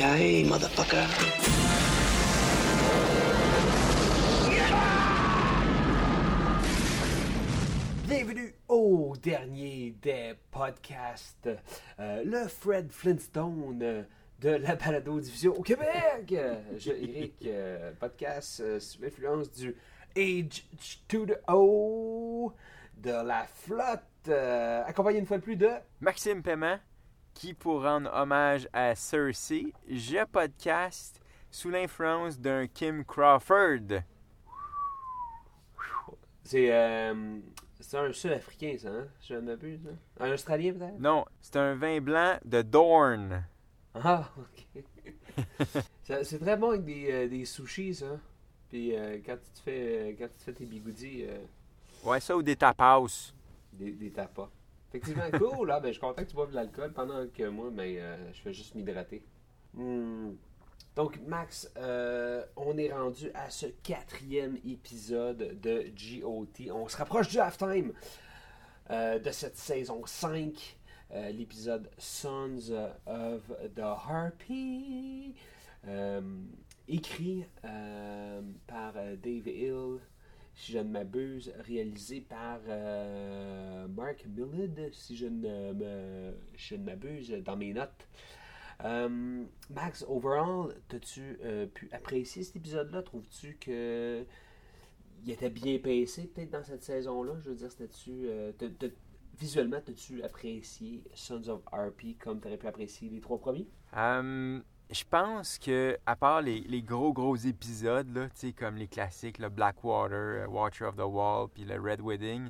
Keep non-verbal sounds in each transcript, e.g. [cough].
Yippee-ki-yay, motherfucker. Bienvenue au dernier des podcasts, euh, le Fred Flintstone euh, de la balado-diffusion au Québec. Je, Eric, euh, podcast euh, sous l'influence du Age to the O de la flotte, euh, accompagné une fois de plus de... Maxime Paiement, qui, pour rendre hommage à Cersei, je podcast sous l'influence d'un Kim Crawford. C'est euh, c'est un Sud-Africain, ça, hein? Je ne m'abuse, ça? Un Australien, peut-être? Non, c'est un vin blanc de Dorn. Ah, ok. [laughs] C'est très bon avec des, euh, des sushis, ça. Puis euh, quand, tu te fais, quand tu te fais tes bigoudis, euh, Ouais, ça ou des tapas. des, des tapas. Effectivement, cool, là. Ben, je suis content que tu boives de l'alcool pendant que moi, ben, euh, je fais juste m'hydrater. Hmm. Donc, Max, euh, on est rendu à ce quatrième épisode de GOT. On se rapproche du halftime euh, de cette saison 5. euh, l'épisode Sons of the Harpy, écrit par Dave Hill, si je ne m'abuse, réalisé par euh, Mark Millard, si je ne me- je ne m'abuse dans mes notes. Euh, Max, overall, as-tu euh, pu apprécier cet épisode-là? Trouves-tu que il était bien pincé peut-être dans cette saison-là? Je veux dire, c'était-tu. visuellement, as-tu apprécié Sons of RP comme tu aurais pu apprécier les trois premiers? Hum, je pense que, à part les, les gros gros épisodes, là, comme les classiques, le Blackwater, euh, Watcher of the Wall, puis le Red Wedding,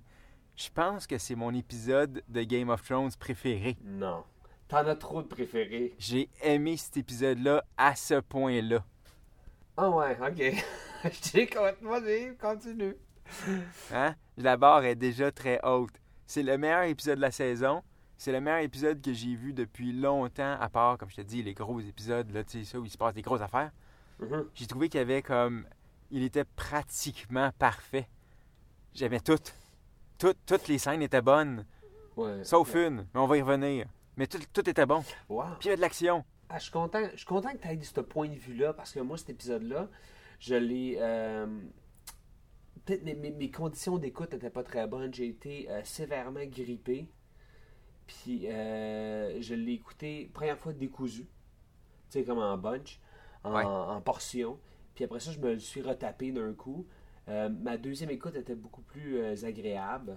je pense que c'est mon épisode de Game of Thrones préféré. Non. T'en as trop de préférés. J'ai aimé cet épisode-là à ce point-là. Ah ouais, ok. [laughs] Je t'ai complètement dit, continue. Hein? La barre est déjà très haute. C'est le meilleur épisode de la saison. C'est le meilleur épisode que j'ai vu depuis longtemps, à part, comme je te dis, les gros épisodes, là, tu sais, ça, où il se passe des grosses affaires. Mhm. J'ai trouvé qu'il y avait comme. Il était pratiquement parfait. J'aimais tout. Tout- Toutes les scènes étaient bonnes, Ouais. sauf une, mais on va y revenir. Mais tout, tout était bon. Wow. Puis il y avait de l'action. Ah, je suis content, je suis content que tu aies ce point de vue-là parce que moi, cet épisode-là, je l'ai. euh, Peut-être mes, mes- mes conditions d'écoute n'étaient pas très bonnes. J'ai été euh, sévèrement grippé. Puis euh, je l'ai écouté, première fois décousu. Tu sais, comme en bunch, en, Ouais. en portion. Puis après ça, je me le suis retapé d'un coup. Euh, ma deuxième écoute était beaucoup plus euh, agréable.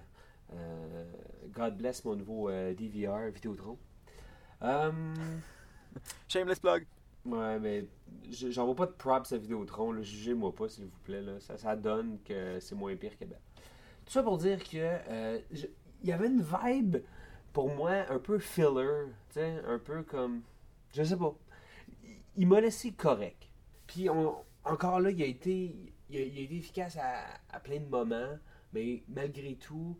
God bless mon nouveau DVR Vidéotron. Euh, [laughs] Shameless plug. Ouais, mais je- j'en vois pas de props à Vidéotron. Jugez-moi pas, s'il vous plaît, là. Ça, ça donne que c'est moins pire que. Tout ça pour dire que il y avait une vibe, pour moi, un peu filler, un peu comme. Je sais pas. Il- m'a laissé correct. Puis on- encore là, il a été, il a, été efficace à, plein de moments, mais malgré tout,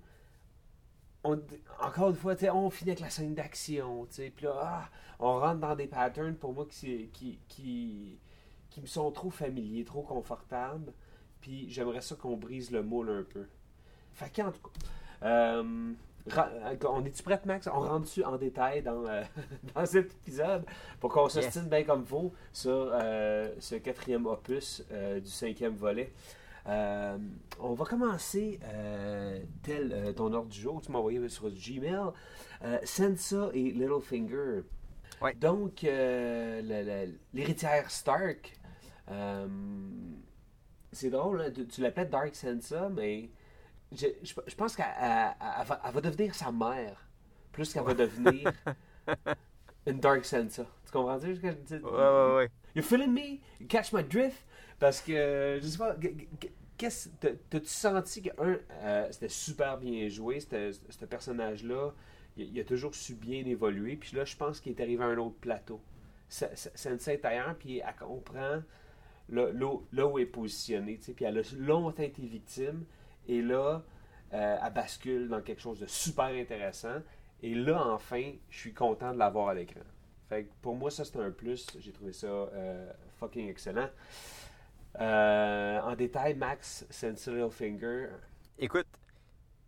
on- encore une fois, on finit avec la scène d'action, puis là, ah, on rentre dans des patterns pour moi qui, qui, qui, qui me sont trop familiers, trop confortables, puis j'aimerais ça qu'on brise le moule un peu. Fait qu'en tout cas, euh, on est-tu prête, Max? On rentre dessus en détail dans, euh, [laughs] dans cet épisode? Pour qu'on Yes. s'ostine bien comme faut sur euh, ce quatrième opus euh, du cinquième volet. Euh, on va commencer euh, tel euh, ton ordre du jour que tu m'as envoyé sur Gmail. Euh, Sansa et Littlefinger. Ouais. Donc, euh, l'héritière Stark. euh, c'est drôle, hein, tu, tu l'appelles Dark Sansa, mais je, je- je pense qu'elle elle- elle va, devenir sa mère plus qu'elle va devenir [laughs] une Dark Sansa. Tu comprends ce que je dis? Ouais, ouais, ouais. You feeling me? You catch my drift? Parce que, je sais pas, qu'est-ce, t'as- t'as-tu senti que, un, euh, c'était super bien joué, ce personnage-là, il, il a toujours su bien évoluer, puis là, je pense qu'il est arrivé à un autre plateau. sa- sa- Sensei est ailleurs, puis elle comprend là, là où- là où elle est positionnée, puis elle a longtemps été victime, et là, euh, elle bascule dans quelque chose de super intéressant, et là, enfin, je suis content de l'avoir à l'écran. Fait que pour moi, ça, c'est un plus. J'ai trouvé ça euh, fucking excellent. Euh, en détail, Max Sense Littlefinger, Écoute,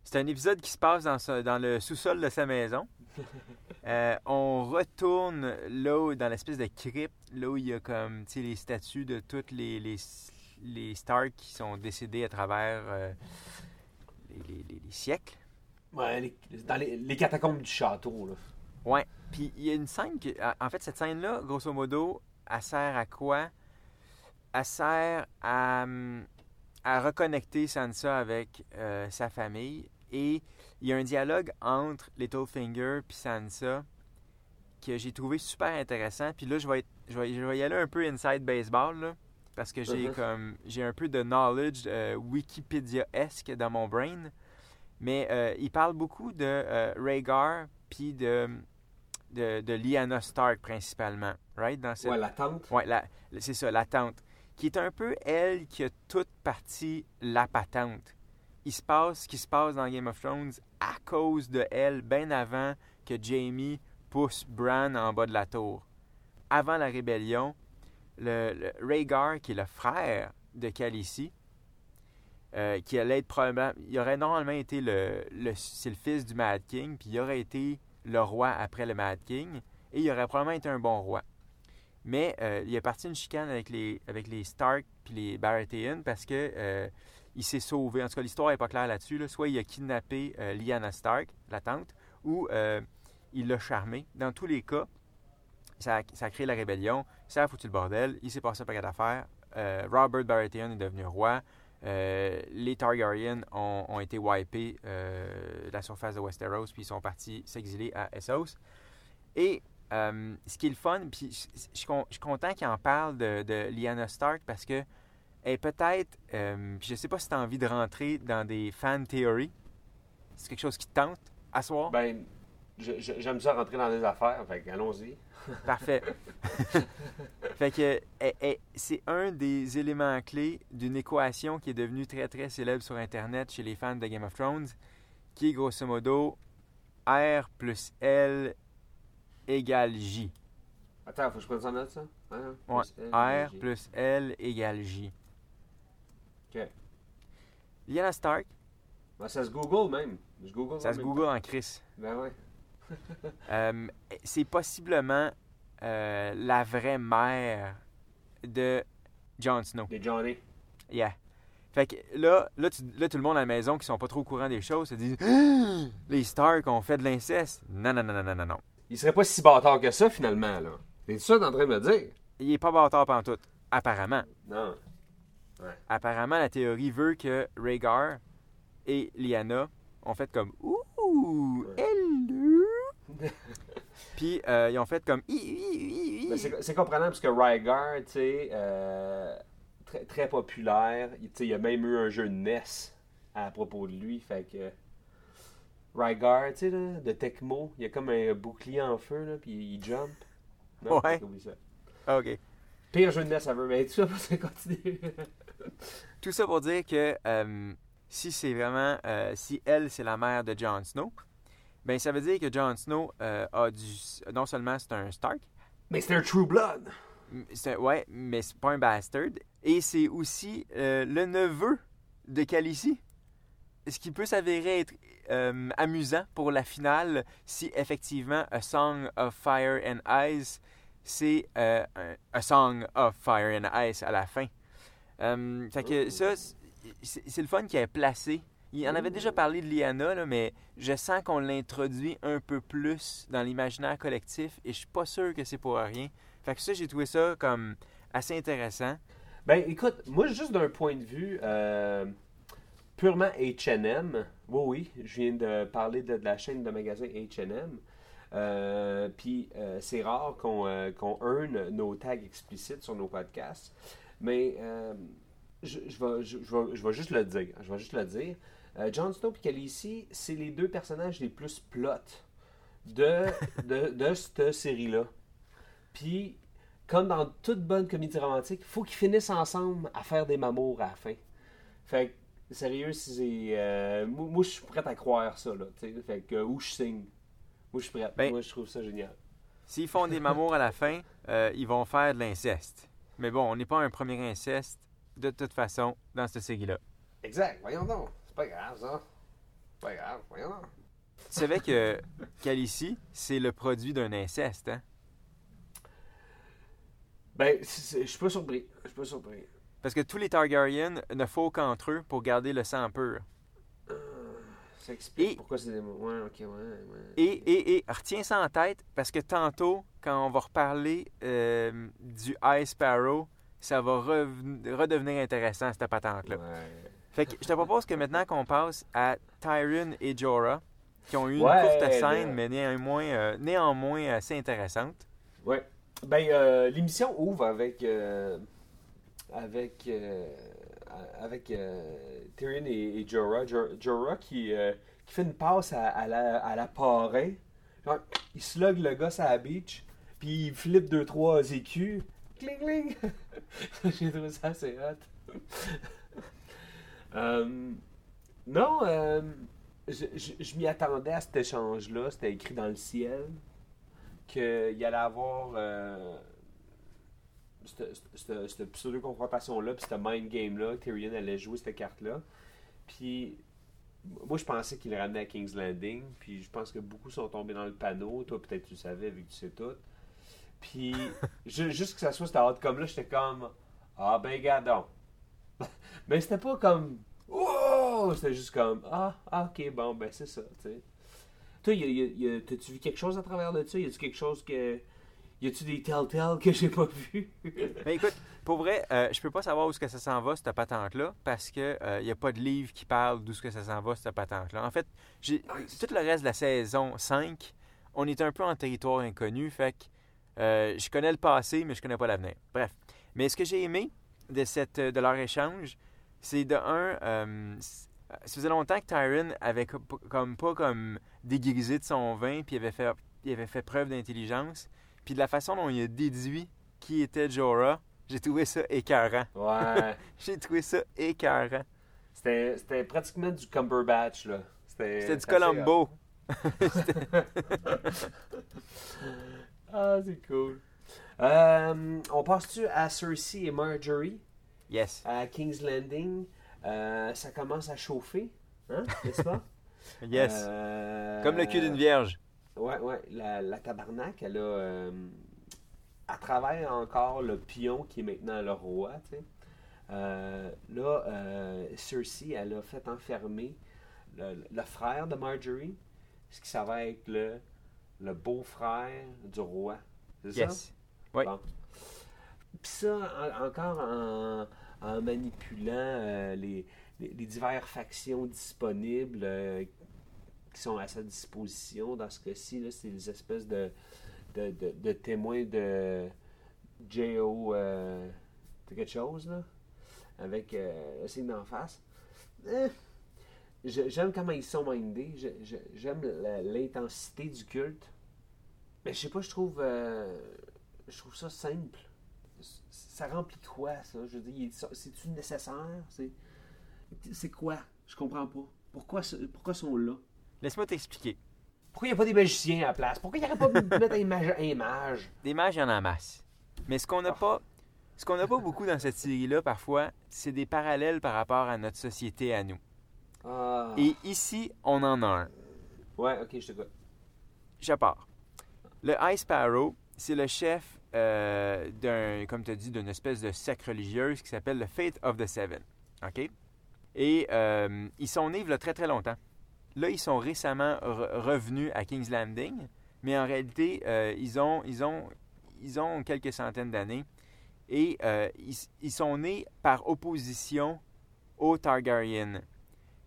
c'est un épisode qui se passe dans, le sous-sol de sa maison. [laughs] Euh, on retourne là où, dans l'espèce de crypte, là où il y a comme les statues de toutes les, les, les Stark qui sont décédés à travers euh, les, les- les- les siècles. ouais, les- dans les, catacombes du château, là. Ouais. Puis il y a une scène qui. En fait, cette scène-là, grosso modo, elle sert à quoi? Elle sert à, à reconnecter Sansa avec euh, sa famille. Et il y a un dialogue entre Littlefinger et Sansa que j'ai trouvé super intéressant. Puis là, je vais, être- je vais, je vais y aller un peu inside baseball, là, parce que j'ai Mhm. comme j'ai un peu de knowledge euh, Wikipédia-esque dans mon brain. Mais euh, il parle beaucoup de euh, Rhaegar puis de, de, de Lyanna Stark principalement, right? Dans cette... Ouais, la tante. Ouais, la- c'est ça, la tante. Qui est un peu elle qui a toute partie la patente. Il se passe ce qui se passe dans Game of Thrones à cause de elle, bien avant que Jamie pousse Bran en bas de la tour. Avant la rébellion, le, Rhaegar, qui est le frère de Khaleesi, euh, qui allait probablement. Il aurait normalement été le. c'est le fils du Mad King, puis il aurait été le roi après le Mad King, et il aurait probablement été un bon roi. Mais euh, il est parti une chicane avec les, avec les Stark puis les Baratheon parce que euh, il s'est sauvé. En tout cas, l'histoire n'est pas claire là-dessus. là. Soit il a kidnappé Lyanna Stark, la tante, ou il l'a charmé. Dans tous les cas, ça ça a créé la rébellion, ça a foutu le bordel, il s'est passé un paquet d'affaires. Euh, Robert Baratheon est devenu roi. Euh, les Targaryens ont, été wipés euh, de la surface de Westeros, puis ils sont partis s'exiler à Essos. Et euh, ce qui est le fun, puis je, suis content qu'il en parle de, de Lyanna Stark parce que peut-être, euh, je sais pas si tu as envie de rentrer dans des fan theories. C'est quelque chose qui te tente à soir? Ben, j'aime ça rentrer dans des affaires, fait allons-y. [laughs] Parfait. [laughs] fait que eh, eh, c'est un des éléments clés d'une équation qui est devenue très très célèbre sur Internet chez les fans de Game of Thrones, qui est grosso modo R plus L égale J. Attends, faut que je prenne ça en note, ça? Hein? Ouais. Plus L, R J. plus L égale J. Ok. Lyanna Stark, Ben, ça se Google même. Je Google ça se google en Chris. Ben ouais. Euh, c'est possiblement euh, la vraie mère de Jon Snow. Des Johnny. Yeah. Fait que là, là, tu- là, tout le monde à la maison qui sont pas trop au courant des choses se dit Ah, [gasps] Les Stark ont fait de l'inceste. Non, non, non, non, non, non, non. Il serait pas si bâtard que ça, finalement, là. C'est ça que t'es en train de me dire? Il est pas bâtard pantoute. Apparemment. Non. Apparemment, la théorie veut que Rhaegar et Lyanna ont fait comme Ouh, hello. Puis euh, ils ont fait comme. Ben, c'est comprenable parce que Rygar, tu sais, euh, très, très populaire. Il- y a même eu un jeu de NES à propos de lui. Fait que. Rygar, tu sais, de Tecmo, il y a comme un bouclier en feu, là, puis il jump. Non, Ouais. ça. Ah, OK. Pire jeu de NES ever, mais tout ça pour ça continue. Tout ça pour dire que euh, si c'est vraiment, si elle c'est la mère de Jon Snow, ben ça veut dire que Jon Snow euh, a du, non seulement c'est un Stark, mais c'est un True Blood. un- ouais, mais c'est pas un bastard, et c'est aussi euh, le neveu de Khaleesi, ce qui peut s'avérer être euh, amusant pour la finale si effectivement A Song of Fire and Ice c'est un A Song of Fire and Ice à la fin. Fait que ça, c'est le fun qu'il ait placé. Il en avait déjà parlé de Lyanna, là, mais je sens qu'on l'introduit un peu plus dans l'imaginaire collectif et je suis pas sûr que c'est pour rien. Fait que ça, j'ai trouvé ça comme assez intéressant. Ben, écoute, moi, juste d'un point de vue euh, purement HM, oui, oui, je viens de parler de, la chaîne de magasins HM. Puis, euh, c'est rare qu'on qu'on nos tags explicites sur nos podcasts. Mais je, je je, je vais juste le dire. Je vais juste le dire. Euh, Jon Snow et Khaleesi, c'est les deux personnages les plus plot de, [laughs] de, de cette série-là. Puis, comme dans toute bonne comédie romantique, faut qu'ils finissent ensemble à faire des mamours à la fin. Fait que, sérieux, c'est. euh, moi, je suis prêt à croire ça, là. Fait que, où je signe? Moi, je suis prêt. Ben- moi, je trouve ça génial. S'ils font des mamours à la fin, euh, ils vont faire de l'inceste. Mais bon, on n'est pas un premier inceste, de toute façon, dans cette série-là. Exact, voyons donc. C'est pas grave, ça. C'est pas grave, voyons. Tu savais que Khaleesi, c'est le produit d'un inceste, hein? Ben, je suis pas surpris. Je suis pas surpris. Parce que tous les Targaryens ne font qu'entre eux pour garder le sang pur. Ça explique Et- pourquoi c'est des mots. Ouais, ok, ouais, ouais. Et, et, et retiens ça en tête, parce que tantôt, quand on va reparler euh, du Ice Sparrow, ça va redevenir intéressant, cette patente-là. Ouais. Fait que je te propose que maintenant qu'on passe à Tyrion et Jorah, qui ont eu une Ouais, courte scène, là. mais néanmoins, euh, néanmoins assez intéressante. Ouais. Ben, euh, l'émission ouvre avec. euh, avec. euh, avec Tyrion et, et Jorah. Jo- Jorah qui, qui fait une passe à, à la, à la parrain. Genre, il slug le gars à la beach, puis il flippe 2-3 écus. Cling, cling! [laughs] J'ai trouvé ça assez hot. Euh, non, euh, je, je- je m'y attendais à cet échange-là. C'était écrit dans le ciel qu'il allait avoir euh, cette, cette- cette pseudo-confrontation-là, puis cette mind game-là. Tyrion allait jouer cette carte-là. Puis, moi, je pensais qu'il le ramenait à King's Landing. Puis, je pense que beaucoup sont tombés dans le panneau. Toi, peut-être tu le savais, vu que tu sais tout. Puis, [laughs] ju- juste que ça soit cet outcome-là, j'étais comme Ah, ben, gadon. [laughs] Mais c'était pas comme Wow! C'était juste comme Ah, ah, ok, bon, ben, c'est ça, tu sais. Toi, y y y t'as-tu vu quelque chose à travers de ça? Y a-tu quelque chose que. Y a-tu des telltales que j'ai pas vu? [laughs] Mais écoute, pour vrai, euh, je peux pas savoir où est-ce que ça s'en va, cette patente-là, parce que il n'y a pas de livre qui parle d'où est-ce que ça s'en va, cette patente-là. En fait, j'ai tout le reste de la saison 5, on est un peu en territoire inconnu, fait que euh, je connais le passé, mais je connais pas l'avenir. Bref. Mais ce que j'ai aimé de, cette, de leur échange, c'est de un, euh, ça faisait longtemps que Tyron avait co- comme pas comme déguisé de son vin, puis il avait fait, il avait fait preuve d'intelligence. Puis de la façon dont il a déduit qui était Jorah, j'ai trouvé ça écœurant. Ouais. [laughs] J'ai trouvé ça écœurant. C'était pratiquement du Cumberbatch, là. C'était du. Colombo. [laughs] [laughs] Ah, c'est cool. Euh, on passe-tu à Cersei et Marjorie? Yes. à King's Landing? Euh, ça commence à chauffer, hein, n'est-ce pas? [laughs] Yes. Euh, Comme le cul d'une vierge. Ouais, ouais. La, la tabarnak, elle a. elle travaille encore le pion qui est maintenant le roi, tu sais. Là, Cersei, elle a fait enfermer le, le frère de Marjorie, ce qui ça va être le, le beau-frère du roi. C'est ça? Oui. Bon. Puis ça, en- encore en, manipulant euh, les, les, diverses factions disponibles euh, qui sont à sa disposition. Dans ce cas-ci, c'est des espèces de, de, de, témoins de J.O. Euh, quelque chose, là, avec le signe d'en face. Eh, J'aime comment ils sont mindés. J'aime l'intensité du culte. Mais je sais pas, je trouve, je trouve ça simple. Ça remplit quoi, ça? Je veux dire, c'est-tu nécessaire? C'est, quoi? Je comprends pas. Pourquoi, pourquoi sont là? Laisse-moi t'expliquer. Pourquoi il n'y a pas des magiciens à la place? Pourquoi il n'y aurait pas pu [laughs] mettre un mage? Un mage? Des mages, il y en a en masse. Mais ce qu'on n'a pas, ce qu'on n'a pas beaucoup dans cette série-là, parfois, c'est des parallèles par rapport à notre société à nous. Ah. Et ici, on en a un. Ouais, ok, je te pars. Le High Sparrow, c'est le chef euh, d'un, comme tu dit, d'une espèce de secte religieuse qui s'appelle le Faith of the Seven. OK? Et euh, ils sont nés très très longtemps. Là, ils sont récemment re- revenus à King's Landing, mais en réalité, euh, ils, ont, ils, ont, ils ont quelques centaines d'années. Et ils, sont nés par opposition aux Targaryen.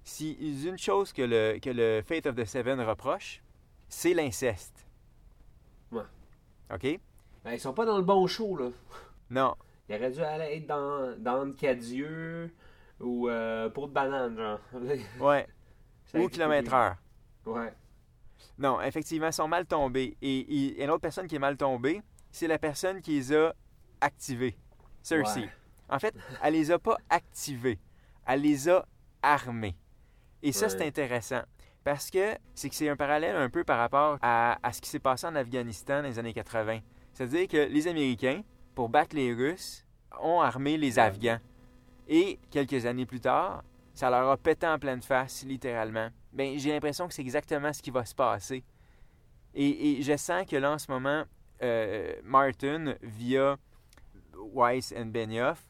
Si une chose que le, que le Faith of the Seven reproche, c'est l'inceste. OK? Ben, ils sont pas dans le bon show, là. Non. Ils auraient dû aller être dans, dans Cadieux ou euh, pour de banane, genre. [laughs] Ouais. Ou kilomètre heure. Ouais. Non, effectivement, ils sont mal tombés. Et, et une autre personne qui est mal tombée, c'est la personne qui les a activées. Cersei. Ouais. En fait, elle les a pas activées. Elle les a armées. Et ça, Ouais. c'est intéressant. Parce que c'est que c'est un parallèle un peu par rapport à, à ce qui s'est passé en Afghanistan dans les années 80. C'est-à-dire que les Américains, pour battre les Russes, ont armé les Afghans. Et quelques années plus tard, ça leur a pété en pleine face, littéralement. Ben, j'ai l'impression que c'est exactement ce qui va se passer. Et, et je sens que là, en ce moment, euh, Martin, via Weiss et Benioff,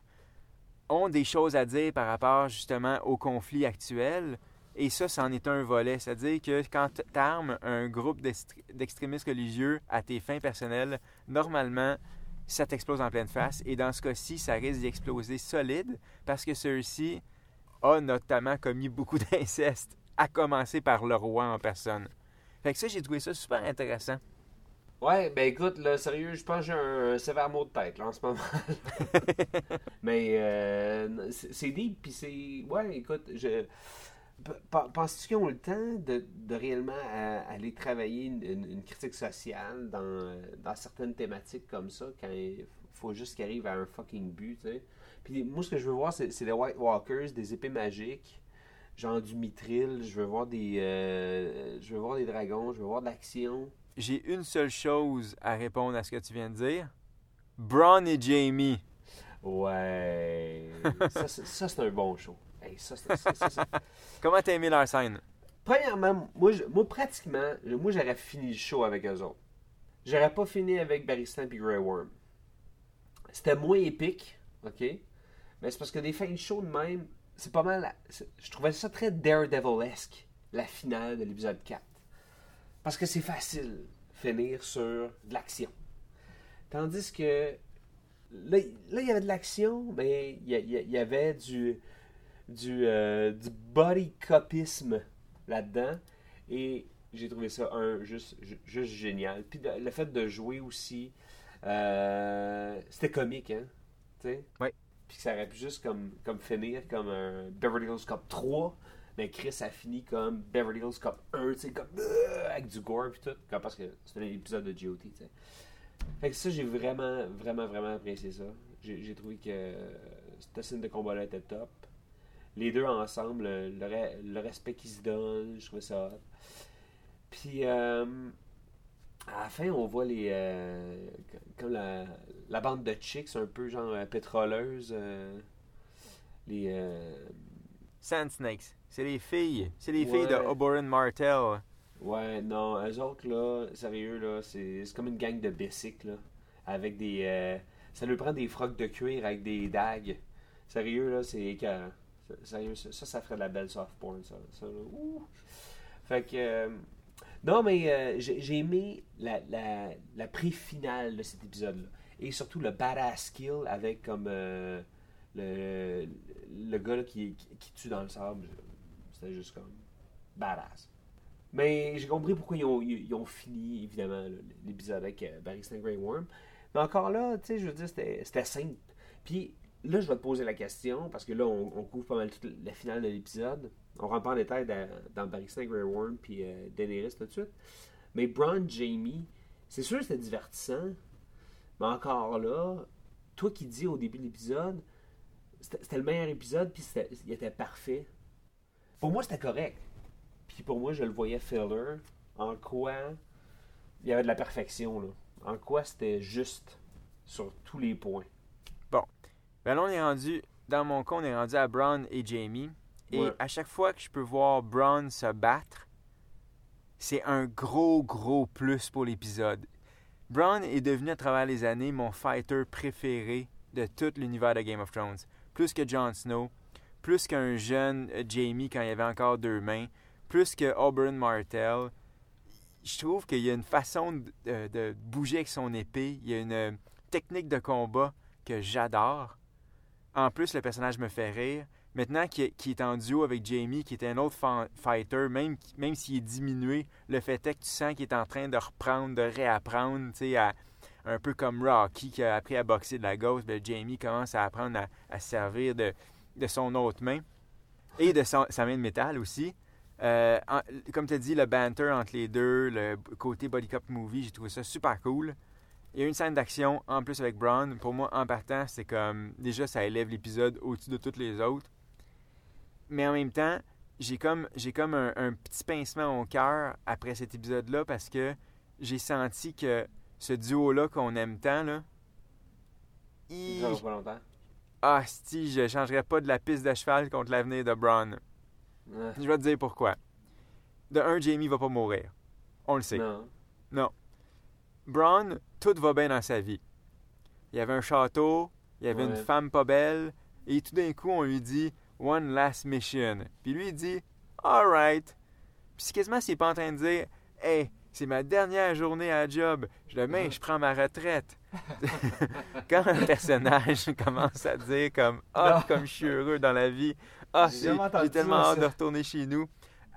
ont des choses à dire par rapport justement au conflit actuel. Et ça, c'en est un volet. C'est-à-dire que quand tu armes un groupe d'extr- d'extrémistes religieux à tes fins personnelles, normalement, ça t'explose en pleine face. Et dans ce cas-ci, ça risque d'exploser solide parce que Cersei a notamment commis beaucoup [laughs] d'inceste, à commencer par le roi en personne. Fait que ça, j'ai trouvé ça super intéressant. Ouais, ben écoute, là, sérieux, je pense que j'ai un, un sévère mot de tête, là, en ce moment. [laughs] Mais euh, c'est c'est deep, puis c'est... Ouais, écoute, je... Penses-tu qu'ils ont le temps de, de réellement à- aller travailler une, critique sociale dans, dans certaines thématiques comme ça, quand il faut juste qu'ils arrivent à un fucking but, tu sais? Puis moi, ce que je veux voir, c'est des White Walkers, des épées magiques, genre du mithril, je veux voir des... euh, je veux voir des dragons, je veux voir de l'action. J'ai une seule chose à répondre à ce que tu viens de dire. Braun et Jamie. Ouais. ça, c'est un bon show. Hey, ça, c'est- ça, ça, c'est- [laughs] Comment t'as aimé leur scène? Premièrement, moi, je- moi pratiquement, moi, j'aurais fini le show avec eux autres. J'aurais pas fini avec Barristan et Grey Worm. C'était moins épique, ok? Mais c'est parce que des fins de show de même, c'est pas mal. Je trouvais ça très Daredevil-esque, la finale de l'épisode 4. Parce que c'est facile finir sur de l'action. Tandis que là, là, il y avait de l'action, mais y, y il y avait du, du, euh, du body copisme là-dedans. Et j'ai trouvé ça un juste, ju- juste génial. Puis le fait de jouer aussi, euh, c'était comique, hein? Tu sais? Ouais. Puis que ça aurait pu juste comme, comme finir comme un Beverly Hills Cop 3. Mais Chris a fini comme Beverly Hills Cop 1, tu sais, comme euh, avec du gore puis tout. Comme parce que c'était un épisode de GOT, tu sais. Fait que ça, j'ai vraiment, vraiment, vraiment apprécié ça. J'ai trouvé que cette scène de combat-là était top. Les deux ensemble, le, le re- le respect qu'ils se donnent, je trouvais ça. Puis, euh, à la fin, on voit les. euh, comme la, la bande de chicks, un peu genre euh, pétroleuse. euh, les. euh, Sand Snakes. C'est les filles. C'est les Ouais. filles de Oberyn Martell. Ouais, non, eux autres, là, sérieux, là, c'est c'est comme une gang de bicycles, là, avec des... ça lui prend des frocs de cuir avec des dagues. Sérieux, là, c'est écœurant. Sérieux, ça, ça, ferait de la belle soft porn, ça. ça. Ouh. Fait que... euh, non, mais euh, j'ai aimé la, la, la pré-finale de cet épisode-là. Et surtout le badass skill avec comme euh, le, le gars là, qui, qui, tue dans le sable. C'était juste comme badass. Mais j'ai compris pourquoi ils ont, ils ont fini, évidemment, l'épisode avec Barry Stan Grey Worm. Mais encore là, tu sais, je veux dire, c'était simple. Puis là, je vais te poser la question, parce que là, on, couvre pas mal toute la finale de l'épisode. On rentre pas en détail dans, dans Barry Grey Worm puis euh, Daenerys tout de suite. Mais Braun Jamie, c'est sûr que c'était divertissant. Mais encore là, toi qui dis au début de l'épisode, c'était le meilleur épisode, puis il était parfait. Pour moi, c'était correct. Puis pour moi, je le voyais filler. En quoi il y avait de la perfection, là. En quoi c'était juste sur tous les points. Ben là, on est rendu, dans mon cas, on est rendu à Braun et Jamie. Et Ouais. à chaque fois que je peux voir Braun se battre, c'est un gros, gros plus pour l'épisode. Braun est devenu à travers les années mon fighter préféré de tout l'univers de Game of Thrones. Plus que Jon Snow, plus qu'un jeune euh, Jamie quand il avait encore deux mains, plus que Oberyn Martell. Je trouve qu'il y a une façon de, de- de bouger avec son épée, il y a une euh, technique de combat que j'adore. En plus, le personnage me fait rire. Maintenant qu'il est- en duo avec Jamie, qui est un autre fighter, même, s'il est diminué, le fait est que tu sens qu'il est en train de reprendre, de réapprendre, un peu comme Rocky qui a appris à boxer de la gauche, ben Jamie commence à apprendre à, à se servir de, son autre main et de sa main de métal aussi. Euh, comme tu as dit, le banter entre les deux, le côté Body Cop Movie, j'ai trouvé ça super cool. Il y a une scène d'action en plus avec Braun. Pour moi, en partant, c'est comme. Déjà, ça élève l'épisode au-dessus de toutes les autres. Mais en même temps, j'ai comme, j'ai comme un, un petit pincement au cœur après cet épisode-là parce que j'ai senti que ce duo-là qu'on aime tant, là. il- Ça va pas longtemps. Ah, si, je changerais pas de la piste de cheval contre l'avenir de Braun. Ah, Je vais te dire pourquoi. De un, Jamie va pas mourir. On le sait. non. Braun, tout va bien dans sa vie. Il y avait un château, il y avait une femme pas belle, et tout d'un coup, on lui dit One last mission. Puis lui, il dit Alright. Puis c'est quasiment s'il est pas en train de dire Hey, c'est ma dernière journée à la job. Demain, je prends ma retraite. [laughs] Quand un personnage [laughs] commence à dire comme Ah, comme je suis heureux dans la vie. Ah, c'est- entendu j'ai tellement hâte ça. de retourner chez nous.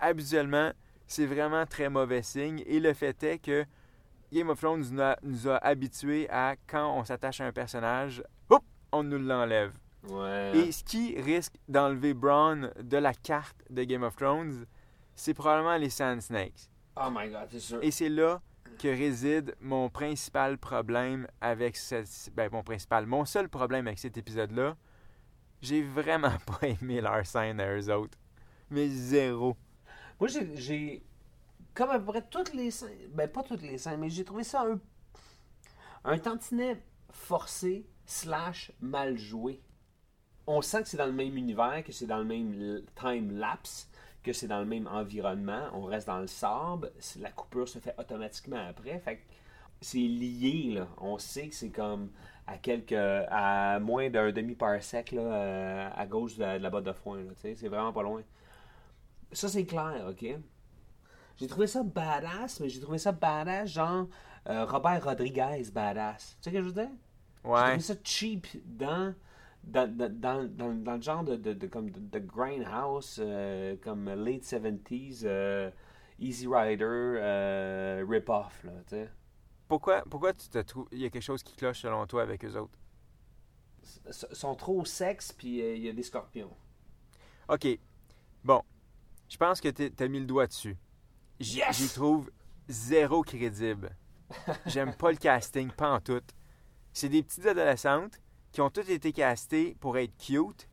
Habituellement, c'est vraiment très mauvais signe. Et le fait est que Game of Thrones nous a, nous a habitués à quand on s'attache à un personnage, hop, on nous l'enlève. Ouais. Et ce qui risque d'enlever Braun de la carte de Game of Thrones, c'est probablement les Sand Snakes. Oh my god, c'est sûr. Et c'est là que réside mon principal problème avec ce, ben, mon principal, mon seul problème avec cet épisode-là. J'ai vraiment [laughs] pas aimé leur scène à eux autres. Mais zéro. Moi, j'ai. Comme à peu près toutes les scènes. Ben, pas toutes les scènes, mais j'ai trouvé ça un. Un tantinet forcé, slash mal joué. On sent que c'est dans le même univers, que c'est dans le même time lapse, que c'est dans le même environnement. On reste dans le sable. La coupure se fait automatiquement après. Fait que c'est lié, là. On sait que c'est comme à quelques. à moins d'un demi-parsec, là, euh, à gauche de la, de la botte de foin, C'est vraiment pas loin. Ça, c'est clair, OK? J'ai trouvé ça badass, mais j'ai trouvé ça badass, genre euh, Robert Rodriguez badass. Tu sais ce que je veux dire? J'ai Ouais. trouvé ça cheap dans, dans, dans, dans, dans- le genre de, de, de, comme de, grindhouse, euh, comme late 70s, euh, Easy Rider, euh, rip-off, là, tu sais. Pourquoi, pourquoi tu te trouves. Il y a quelque chose qui cloche selon toi avec eux autres? S- sont trop sexe, puis il y a des scorpions. OK. Bon. Je pense que tu as mis le doigt dessus. Yes! J'y trouve zéro crédible. J'aime pas le casting, pas en tout. C'est des petites adolescentes qui ont toutes été castées pour être cute.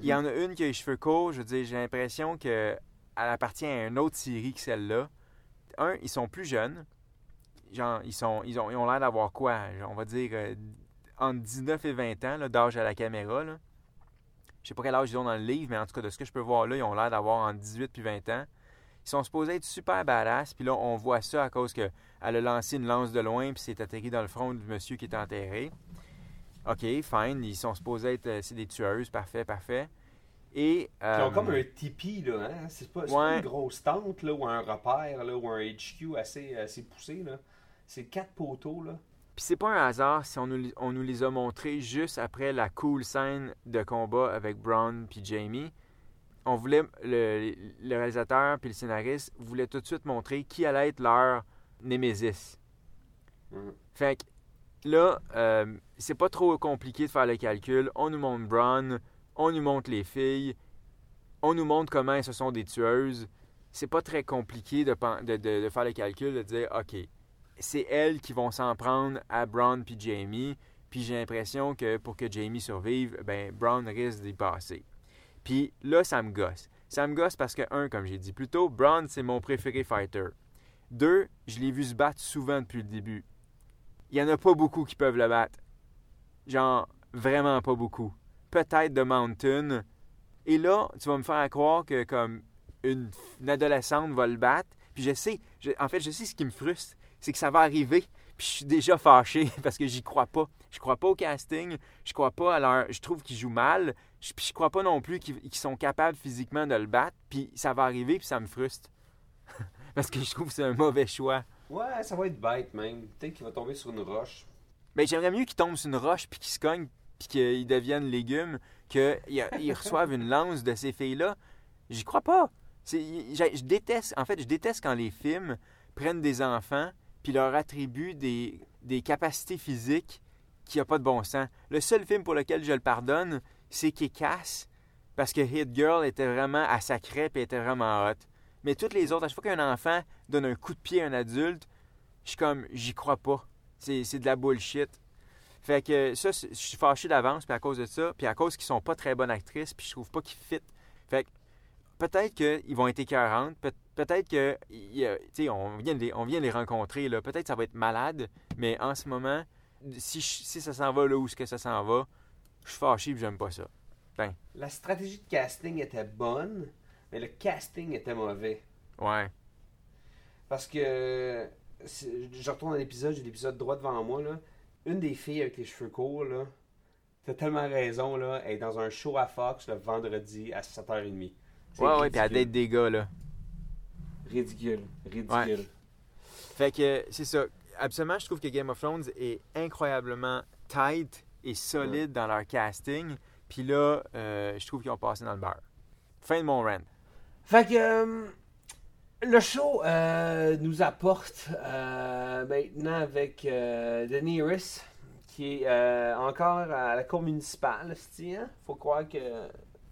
Il y en a une qui a les cheveux courts. Je veux dire, j'ai l'impression qu'elle appartient à une autre série que celle-là. Un, ils sont plus jeunes. Genre, ils, sont, ils ont ils ont l'air d'avoir quoi? On va dire euh, entre 19 et 20 ans d'âge à la caméra. Là. Je sais pas quel âge ils ont dans le livre, mais en tout cas, de ce que je peux voir là, ils ont l'air d'avoir entre 18 et 20 ans. Ils sont supposés être super badass, puis là, on voit ça à cause qu'elle a lancé une lance de loin, puis c'est atterri dans le front du monsieur qui est enterré. OK, fine, ils sont supposés être... euh, c'est des tueuses, parfait, parfait. Et... Ils euh, ont comme un tipi, là, hein? C'est pas, c'est Ouais. pas une grosse tente, là, ou un repère, là, ou un HQ assez, assez poussé, là. C'est quatre poteaux, là. Puis c'est pas un hasard si on nous, on nous les a montrés juste après la cool scène de combat avec Braun puis Jamie. On voulait, le, le réalisateur puis le scénariste voulaient tout de suite montrer qui allait être leur némésis. Mhm. Fait que là, euh, c'est pas trop compliqué de faire le calcul. On nous montre Braun, on nous montre les filles, on nous montre comment elles se sont des tueuses. C'est pas très compliqué de, pen- de- de- de faire le calcul, de dire, OK, c'est elles qui vont s'en prendre à Braun puis Jamie. Puis j'ai l'impression que pour que Jamie survive, ben Braun risque d'y passer. Puis là, ça me gosse. Ça me gosse parce que, un, comme j'ai dit plus tôt, Braun, c'est mon préféré fighter. Deux, je l'ai vu se battre souvent depuis le début. Il n'y en a pas beaucoup qui peuvent le battre. Genre, vraiment pas beaucoup. Peut-être de Mountain. Et là, tu vas me faire croire que comme une, une adolescente va le battre. Puis je sais, en fait, je sais ce qui me frustre, c'est que ça va arriver. Puis je suis déjà fâché [laughs] parce que j'y crois pas. Je crois pas au casting. Je crois pas à leur. Je trouve qu'ils jouent mal. Je, puis je crois pas non plus qu'ils sont capables physiquement de le battre. Puis ça va arriver, puis ça me frustre. [laughs] parce que je trouve que c'est un mauvais choix. Ouais, ça va être bête, même. Peut-être qu'il va tomber sur une roche. Ben, j'aimerais mieux qu'ils tombent sur une roche puis qu'ils se cognent puis qu'ils deviennent légumes qu'ils ils reçoivent une lance de ces filles-là. J'y crois pas. Je déteste, en fait, je déteste quand les films prennent des enfants puis leur attribuent des, des capacités physiques qui n'ont pas de bon sens. Le seul film pour lequel je le pardonne, c'est Kick-Ass parce que Hit Girl était vraiment à sa crêpe et était vraiment hot. Mais toutes les autres, à chaque fois qu'un enfant donne un coup de pied à un adulte, je suis comme, j'y crois pas. C'est de la bullshit. Fait que ça, je suis fâché d'avance, puis à cause de ça, puis à cause qu'ils sont pas très bonnes actrices, puis je trouve pas qu'ils fit. Fait que peut-être qu'ils vont être écœurantes, peut- peut-être que, on vient, de les, on vient de les rencontrer, là. Peut-être que ça va être malade, mais en ce moment, si, si ça s'en va là où ce que ça s'en va, je suis fâché puis j'aime pas ça. La stratégie de casting était bonne, mais le casting était mauvais. Ouais. Parce que je retourne à l'épisode, j'ai l'épisode droit devant moi là. Une des filles avec les cheveux courts là, t'as tellement raison là, elle est dans un show à Fox le vendredi à 7h30. C'est Ouais, ouais, puis elle date des gars, là. Ridicule, ridicule. Ouais. Fait que c'est ça. Absolument, je trouve que Game of Thrones est incroyablement tight et solide dans leur casting. Puis là, euh, je trouve qu'ils ont passé dans le beurre. Fin de mon rant. Fait que euh, le show euh, nous apporte maintenant avec Daenerys qui est encore à la cour municipale, c'ti, hein? Faut croire que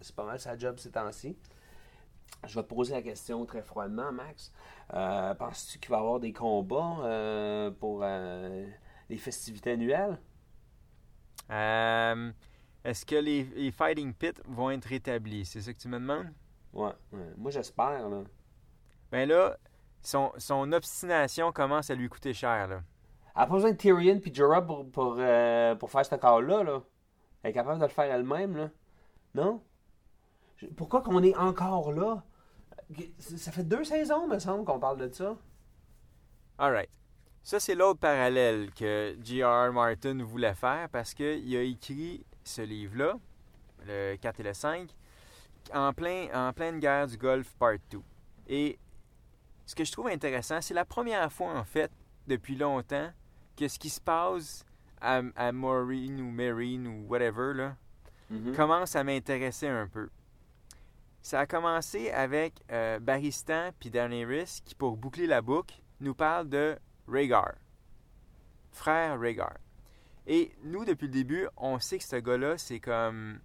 c'est pas mal sa job ces temps-ci. Je vais te poser la question très froidement, Max. Penses-tu qu'il va y avoir des combats pour les festivités annuelles? Euh, Est-ce que les, les Fighting Pits vont être rétablis? C'est ça que tu me demandes? Ouais, ouais. moi j'espère. Là. Ben là, son, son obstination commence à lui coûter cher, là. Elle n'a pas besoin de Tyrion puis Jorah pour, pour, euh, pour faire ce corps-là. Là. Elle est capable de le faire elle-même. Là. Non? Pourquoi qu'on est encore là? Ça fait deux saisons, me semble, qu'on parle de ça. Alright. Ça, c'est l'autre parallèle que J.R.R. Martin voulait faire parce qu'il a écrit ce livre-là, le 4 et le 5, en, plein, en pleine guerre du Golfe Part 2. Et ce que je trouve intéressant, c'est la première fois, en fait, depuis longtemps, que ce qui se passe à, à Maureen ou Marine ou whatever, là, commence à m'intéresser un peu. Ça a commencé avec euh, Baristan puis Daenerys qui, pour boucler la boucle, nous parle de Rhaegar. Frère Rhaegar. Et nous, depuis le début, on sait que ce gars-là, c'est comme...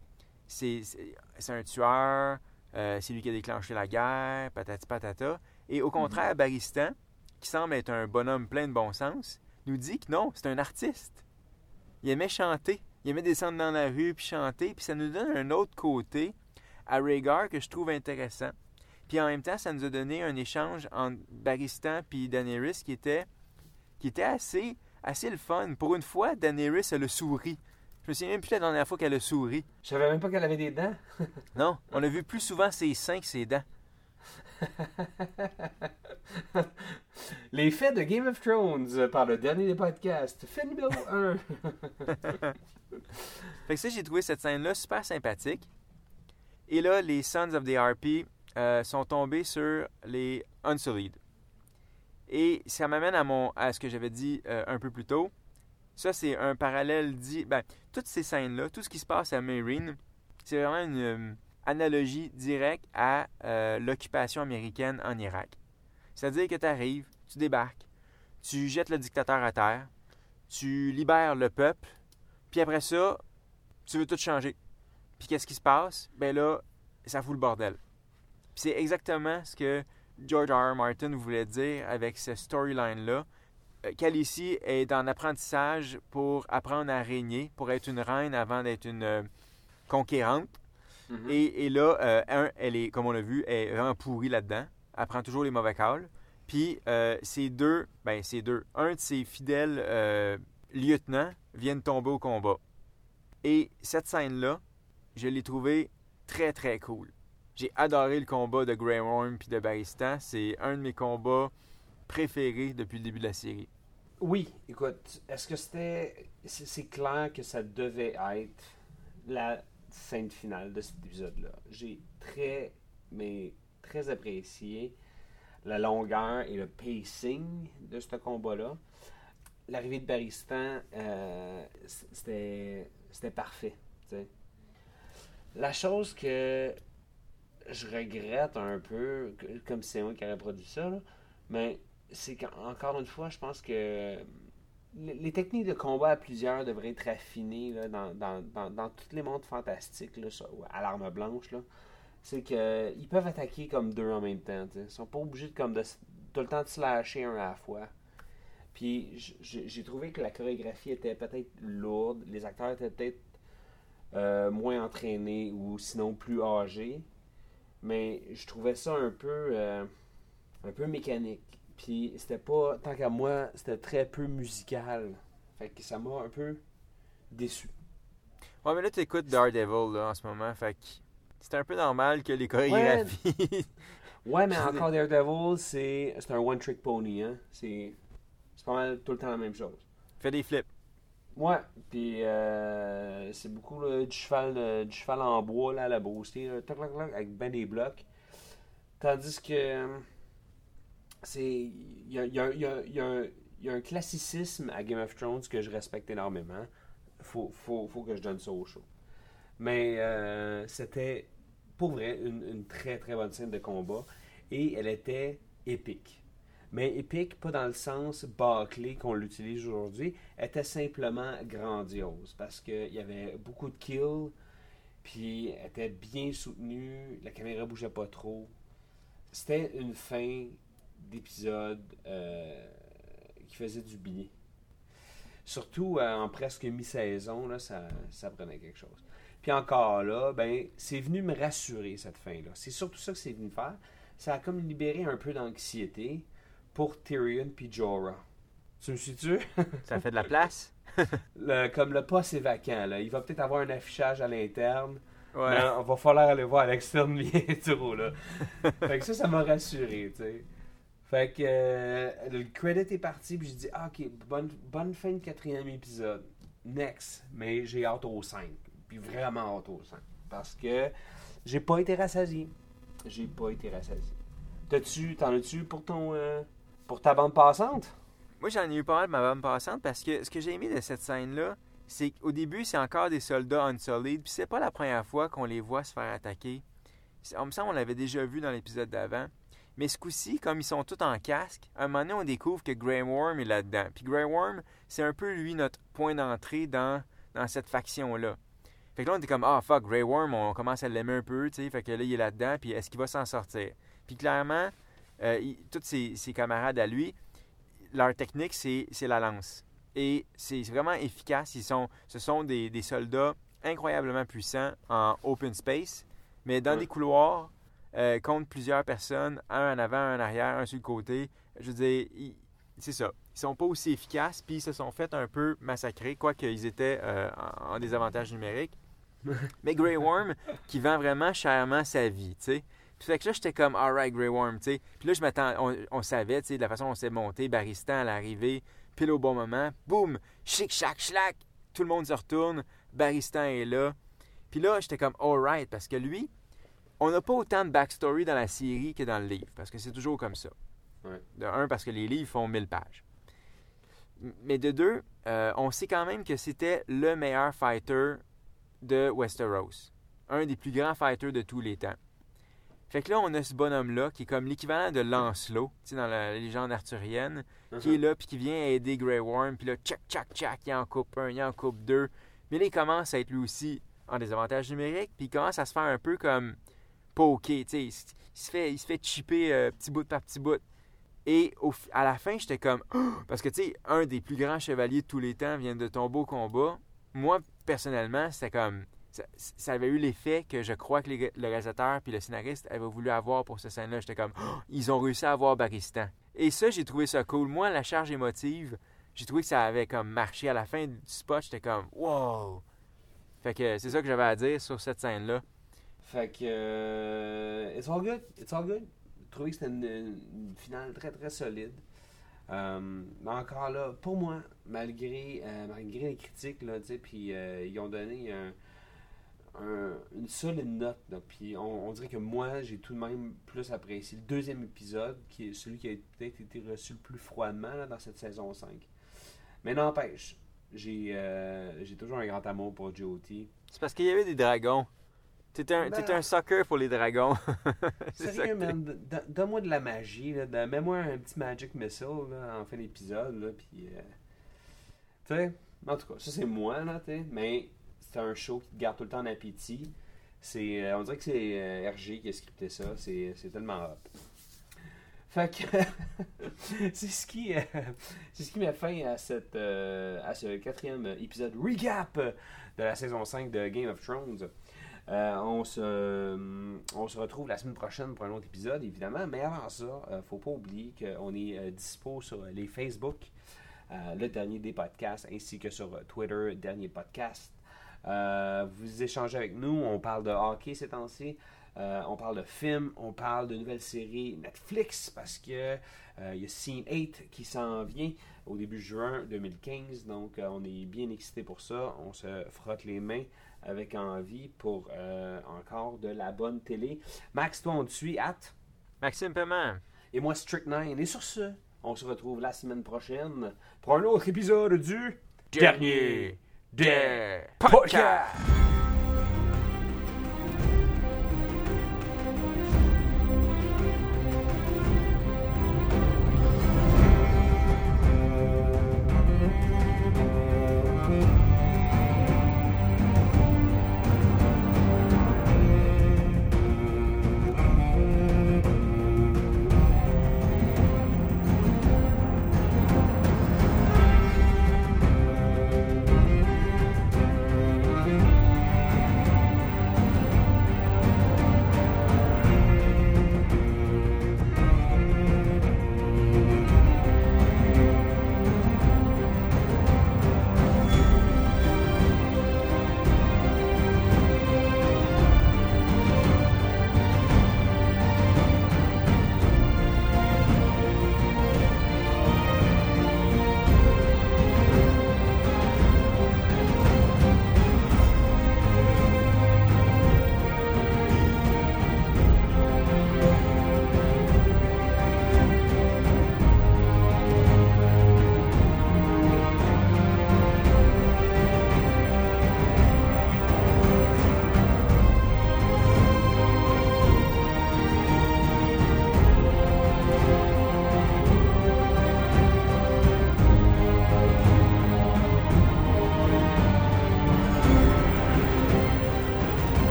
C'est un tueur, euh, c'est lui qui a déclenché la guerre, patati patata. Et au contraire, Baristan, qui semble être un bonhomme plein de bon sens, nous dit que non, c'est un artiste. Il aimait chanter. Il aimait descendre dans la rue puis chanter. Puis ça nous donne un autre côté à Rhaegar que je trouve intéressant. Puis en même temps, ça nous a donné un échange entre Baristan puis Daenerys qui était, qui était assez, assez le fun. Pour une fois, Daenerys, elle a souri. Je me souviens même plus la dernière fois qu'elle a souri. Je savais même pas qu'elle avait des dents. [laughs] Non, on a vu plus souvent ses seins que ses dents. [laughs] Les faits de Game of Thrones par le dernier des podcasts. Numéro 1. [laughs] Fait que ça, j'ai trouvé cette scène-là super sympathique. Et là, les Sons of the RP euh, sont tombés sur les Unsullied. Et ça m'amène à, à ce que j'avais dit euh, un peu plus tôt. Ça, c'est un parallèle dit. Ben, toutes ces scènes-là, tout ce qui se passe à Marine, c'est vraiment une euh, analogie directe à euh, l'occupation américaine en Irak. C'est-à-dire que tu arrives, tu débarques, tu jettes le dictateur à terre, tu libères le peuple, puis après ça, tu veux tout changer. Puis qu'est-ce qui se passe? Ben là, ça fout le bordel. C'est exactement ce que George R. R. Martin voulait dire avec ce storyline-là. Euh, Khaleesi est en apprentissage pour apprendre à régner, pour être une reine avant d'être une euh, conquérante. et, et là, euh, un, elle est, comme on l'a vu, elle est vraiment pourrie là-dedans. Elle prend toujours les mauvais calls. Puis euh, ces deux, ben ces deux, un de ses fidèles euh, lieutenants viennent tomber au combat. Et cette scène-là, je l'ai trouvée très très cool. J'ai adoré le combat de Grey Worm puis de Baristan. C'est un de mes combats préférés depuis le début de la série. Oui, écoute, est-ce que c'était. C'est clair que ça devait être la scène finale de cet épisode-là. J'ai très, mais très apprécié la longueur et le pacing de ce combat-là. L'arrivée de Baristan, euh, c'était parfait. La chose que je regrette un peu, comme c'est moi qui aurait produit ça, mais c'est qu'encore une fois, je pense que les les techniques de combat à plusieurs devraient être affinées dans, dans, dans, dans tous les mondes fantastiques là, à l'arme blanche. C'est qu'ils peuvent attaquer comme deux en même temps. tu sais. Ils sont pas obligés de, comme tout le temps de slasher un à la fois. Puis j'ai trouvé que la chorégraphie était peut-être lourde, les acteurs étaient peut-être euh, moins entraînés ou sinon plus âgés. Mais je trouvais ça un peu, euh, un peu mécanique. Puis c'était pas, tant qu'à moi, c'était très peu musical. Fait que ça m'a un peu déçu. Ouais, mais là, tu écoutes Daredevil là, en ce moment. Fait que c'est un peu normal que les chorégraphies. [laughs] Ouais, mais Je veux encore Daredevil, c'est c'est un one-trick pony. Hein? C'est c'est pas mal tout le temps la même chose. Fais des flips. Ouais, puis euh, c'est beaucoup du, cheval, euh, du cheval en bois là, à la toc, avec ben des blocs. Tandis que c'est. Il y a, y a- un- classicisme à Game of Thrones que je respecte énormément. Faut, faut, faut que je donne ça au show. Mais euh, c'était pour vrai une très très bonne scène de combat et elle était épique. Mais épique, pas dans le sens bâclé qu'on l'utilise aujourd'hui, était simplement grandiose parce qu'il y avait beaucoup de kills, puis était bien soutenue, la caméra bougeait pas trop. C'était une fin d'épisode euh, qui faisait du bien. Surtout euh, en presque mi-saison, ça, ça prenait quelque chose. Puis encore là, ben, c'est venu me rassurer cette fin-là. C'est surtout ça que c'est venu faire. Ça a comme libéré un peu d'anxiété pour Tyrion puis Jorah. Tu me suis-tu? [laughs] Ça fait de la place. [laughs] Le- comme le poste est vacant, là. il va peut-être avoir un affichage à l'interne. Ouais. Mais on va falloir aller voir à l'externe bientôt. Là. [laughs] fait que ça, ça m'a rassuré. tu sais. Fait que euh, le credit est parti, puis j'ai dit, ah, ok, bonne, bonne fin de quatrième épisode. Next. Mais j'ai hâte au 5. Puis vraiment hâte au 5. Parce que j'ai pas été rassasié. J'ai pas été rassasié. T'as-tu, t'en as-tu pour ton, euh, pour ta bande passante? Moi, j'en ai eu pas mal de ma bande passante parce que ce que j'ai aimé de cette scène-là, c'est qu'au début, c'est encore des soldats unsolid, puis c'est pas la première fois qu'on les voit se faire attaquer. On me semble qu'on l'avait déjà vu dans l'épisode d'avant. Mais ce coup-ci, comme ils sont tous en casque, à un moment donné, on découvre que Grey Worm est là-dedans. Puis Grey Worm, c'est un peu, lui, notre point d'entrée dans, dans cette faction-là. Fait que là, on était comme, ah, fuck, Grey Worm, on commence à l'aimer un peu, tu sais. Fait que là, il est là-dedans, puis est-ce qu'il va s'en sortir? Puis clairement, euh, il- tous ses, ses camarades à lui, leur technique, c'est la lance. Et c'est vraiment efficace. Ils sont, ce sont des, des soldats incroyablement puissants en open space, mais dans Ouais. des couloirs, euh, contre plusieurs personnes, un en avant, un en arrière, un sur le côté. Je veux dire, c'est ça. Ils sont pas aussi efficaces, puis ils se sont fait un peu massacrer, quoique ils étaient euh, en, en désavantage numérique. [laughs] Mais Grey Worm, qui vend vraiment chèrement sa vie, tu sais. Puis fait que là, j'étais comme, alright, Grey Worm, tu sais. Puis là, je m'attends, on, on savait, tu sais, de la façon dont on s'est monté, Baristan à l'arrivée, pile au bon moment, boum, chic, chac, schlac, tout le monde se retourne, Baristan est là. Puis là, j'étais comme, alright, parce que lui, on n'a pas autant de backstory dans la série que dans le livre, parce que c'est toujours comme ça. Ouais. De un, parce que les livres font 1000 pages. Mais de deux, euh, on sait quand même que c'était le meilleur fighter de Westeros. Un des plus grands fighters de tous les temps. Fait que là, on a ce bonhomme-là qui est comme l'équivalent de Lancelot, tu sais, dans la légende arthurienne, qui est là, puis qui vient aider Grey Worm, puis là, tchac, tchac, tchac, il en coupe un, il en coupe deux. Mais là, il commence à être lui aussi en désavantage numérique, puis il commence à se faire un peu comme poké, tu sais, il, se- fait, il se fait chipper euh, petit bout par petit bout. Et au à la fin, j'étais comme, [gasps] parce que tu sais, un des plus grands chevaliers de tous les temps vient de tomber au combat. Moi, personnellement, c'était comme, ça, avait eu l'effet que je crois que le réalisateur puis le scénariste avaient voulu avoir pour cette scène-là. J'étais comme, ils ont réussi à avoir Baristan. Et ça, j'ai trouvé ça cool. Moi, la charge émotive, j'ai trouvé que ça avait comme marché à la fin du spot. J'étais comme, wow! Fait que c'est ça que j'avais à dire sur cette scène-là. Fait que. euh, it's all good. It's all good. J'ai trouvé que c'était une, finale très très solide. Euh, mais encore là, pour moi, malgré, euh, malgré les critiques, là, puis ils ont donné un- un- une solide note. là, Puis on, on dirait que moi, j'ai tout de même plus apprécié le deuxième épisode, qui est celui qui a peut-être été reçu le plus froidement là, dans cette saison 5. Mais n'empêche, j'ai euh, j'ai toujours un grand amour pour JOT. C'est parce qu'il y avait des dragons. T'étais un, Ben un sucker pour les dragons. [laughs] Sérieux, t'es. man, donne-moi de la magie, Mets-moi un petit Magic Missile là, en fin d'épisode, puis... euh, tu sais, en tout cas, ça c'est moi, là, tu sais, mais c'est un show qui te garde tout le temps en appétit. C'est, euh, on dirait que c'est euh, RG qui a scripté ça, c'est, tellement hot. Fait que [laughs] c'est ce qui euh, c'est ce qui met fin à cette à ce quatrième épisode recap de la saison 5 de Game of Thrones. On, se, on se retrouve la semaine prochaine pour un autre épisode, évidemment. Mais avant ça, faut pas oublier qu'on est dispo sur les Facebook, le dernier des podcasts, ainsi que sur Twitter, dernier podcast. Euh, vous échangez avec nous, on parle de hockey ces temps-ci. Euh, on parle de films, on parle de nouvelles séries Netflix parce que euh, il y a Scene 8 qui s'en vient au début juin 2015. Donc euh, on est bien excité pour ça. On se frotte les mains avec envie pour encore de la bonne télé. Max, toi on te suit at? Maxime Paiement. et moi Strict 9. Et sur ce, on se retrouve la semaine prochaine pour un autre épisode du Dernier des podcasts.